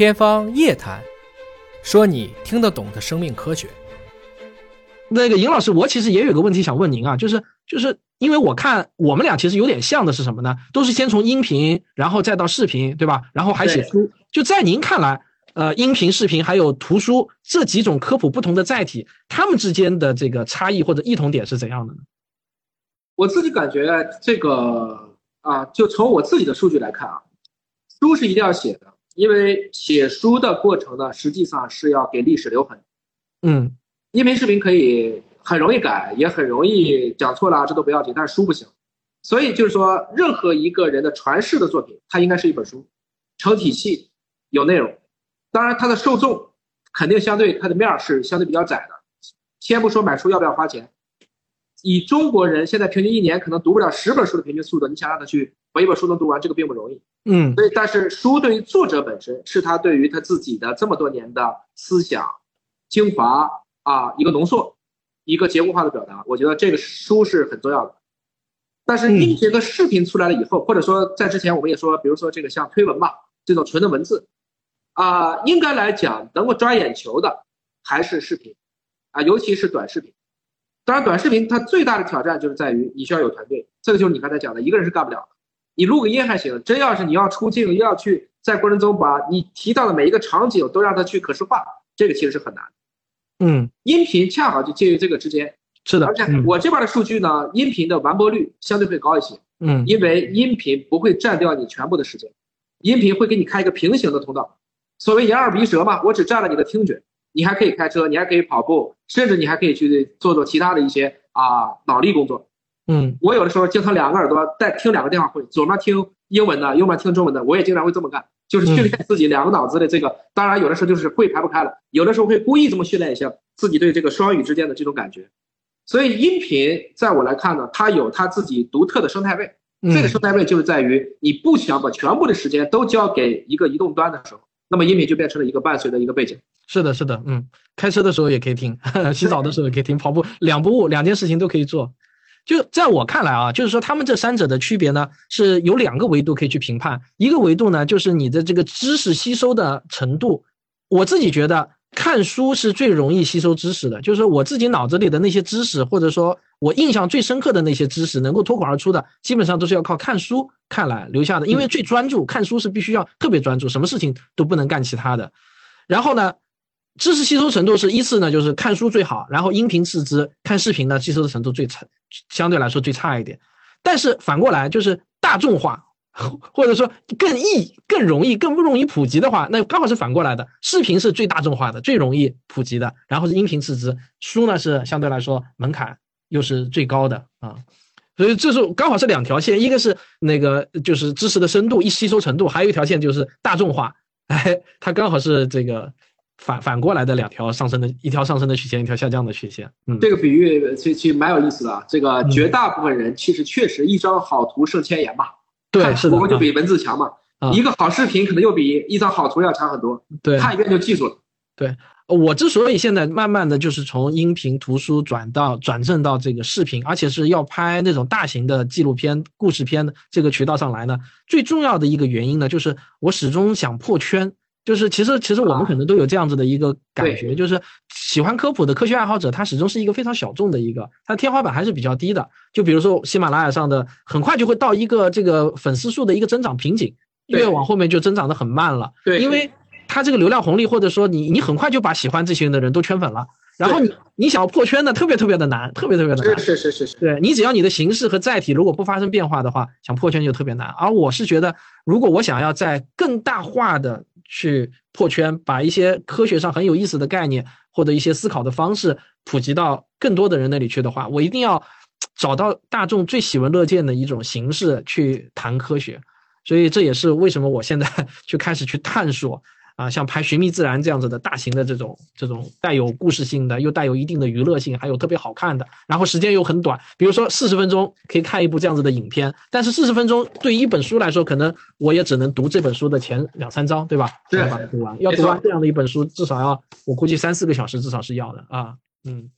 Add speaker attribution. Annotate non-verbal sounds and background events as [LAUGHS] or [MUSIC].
Speaker 1: 天方夜谭，说你听得懂的生命科学。
Speaker 2: 那个尹老师，我其实也有个问题想问您啊，就是就是因为我看我们俩其实有点像的是什么呢？都是先从音频，然后再到视频，对吧？然后还写书。就在您看来，呃，音频、视频还有图书这几种科普不同的载体，它们之间的这个差异或者异同点是怎样的呢？
Speaker 3: 我自己感觉这个啊，就从我自己的数据来看啊，书是一定要写的，因为写书的过程呢，实际上是要给历史留痕。
Speaker 2: 嗯。
Speaker 3: 音频视频可以很容易改，也很容易讲错了，这都不要紧。但是书不行，所以就是说，任何一个人的传世的作品，它应该是一本书，成体系，有内容。当然，它的受众肯定相对它的面儿是相对比较窄的。先不说买书要不要花钱，以中国人现在平均一年可能读不了十本书的平均速度，你想让他去把一本书能读完，这个并不容易。
Speaker 2: 嗯，
Speaker 3: 所以，但是书对于作者本身，是他对于他自己的这么多年的思想精华。啊，一个浓缩，一个结构化的表达，我觉得这个书是很重要的。但是音频和视频出来了以后，或者说在之前我们也说，比如说这个像推文嘛，这种纯的文字，啊，应该来讲能够抓眼球的还是视频，啊，尤其是短视频。当然，短视频它最大的挑战就是在于你需要有团队，这个就是你刚才讲的，一个人是干不了的。你录个音还行，真要是你要出镜，又要去在过程中把你提到的每一个场景都让它去可视化，这个其实是很难。
Speaker 2: 嗯，
Speaker 3: 音频恰好就介于这个之间，
Speaker 2: 是的。
Speaker 3: 而且我这边的数据呢，音频的完播率相对会高一些。
Speaker 2: 嗯，
Speaker 3: 因为音频不会占掉你全部的时间，音频会给你开一个平行的通道。所谓眼耳鼻舌嘛，我只占了你的听觉，你还可以开车，你还可以跑步，甚至你还可以去做做其他的一些啊脑力工作。
Speaker 2: 嗯，
Speaker 3: 我有的时候经常两个耳朵在听两个电话会，左面听英文的，右面听中文的，我也经常会这么干。就是训练自己两个脑子的这个，当然有的时候就是会排不开了，有的时候会故意这么训练一下自己对这个双语之间的这种感觉。所以音频在我来看呢，它有它自己独特的生态位。这个生态位就是在于你不想把全部的时间都交给一个移动端的时候，那么音频就变成了一个伴随的一个背景。
Speaker 2: 是的，是的，嗯，开车的时候也可以听，[LAUGHS] 洗澡的时候也可以听，跑步两不误，两件事情都可以做。就在我看来啊，就是说他们这三者的区别呢，是有两个维度可以去评判。一个维度呢，就是你的这个知识吸收的程度。我自己觉得看书是最容易吸收知识的，就是我自己脑子里的那些知识，或者说我印象最深刻的那些知识，能够脱口而出的，基本上都是要靠看书看来留下的。因为最专注，看书是必须要特别专注，什么事情都不能干其他的。然后呢？知识吸收程度是依次呢，就是看书最好，然后音频次之，看视频呢吸收的程度最差，相对来说最差一点。但是反过来就是大众化，或者说更易、更容易、更不容易普及的话，那刚好是反过来的。视频是最大众化的，最容易普及的，然后是音频次之，书呢是相对来说门槛又是最高的啊。所以这是刚好是两条线，一个是那个就是知识的深度、一吸收程度，还有一条线就是大众化，哎，它刚好是这个。反反过来的两条上升的，一条上升的曲线，一条下降的曲线。嗯，
Speaker 3: 这个比喻其其实蛮有意思的。这个绝大部分人其实确实一张好图胜千言嘛。
Speaker 2: 对，是的。
Speaker 3: 图就比文字强嘛。一个好视频可能又比一张好图要强很多。
Speaker 2: 对，
Speaker 3: 看一遍就记住了。
Speaker 2: 对，我之所以现在慢慢的就是从音频图书转到转正到这个视频，而且是要拍那种大型的纪录片、故事片的这个渠道上来呢，最重要的一个原因呢，就是我始终想破圈。就是其实其实我们可能都有这样子的一个感觉，就是喜欢科普的科学爱好者，他始终是一个非常小众的一个，他天花板还是比较低的。就比如说喜马拉雅上的，很快就会到一个这个粉丝数的一个增长瓶颈，越往后面就增长的很慢了。
Speaker 3: 对，
Speaker 2: 因为他这个流量红利，或者说你你很快就把喜欢这些的人都圈粉了，然后你你想要破圈呢，特别特别的难，特别特别的难。
Speaker 3: 是是是是。
Speaker 2: 对你只要你的形式和载体如果不发生变化的话，想破圈就特别难。而我是觉得，如果我想要在更大化的去破圈，把一些科学上很有意思的概念或者一些思考的方式普及到更多的人那里去的话，我一定要找到大众最喜闻乐见的一种形式去谈科学。所以这也是为什么我现在 [LAUGHS] 去开始去探索。啊，像拍《寻觅自然》这样子的大型的这种这种带有故事性的，又带有一定的娱乐性，还有特别好看的，然后时间又很短，比如说四十分钟可以看一部这样子的影片。但是四十分钟对于一本书来说，可能我也只能读这本书的前两三章，对吧？
Speaker 3: 对，
Speaker 2: 把它读完。要读完这样的一本书，至少要我估计三四个小时，至少是要的啊。嗯。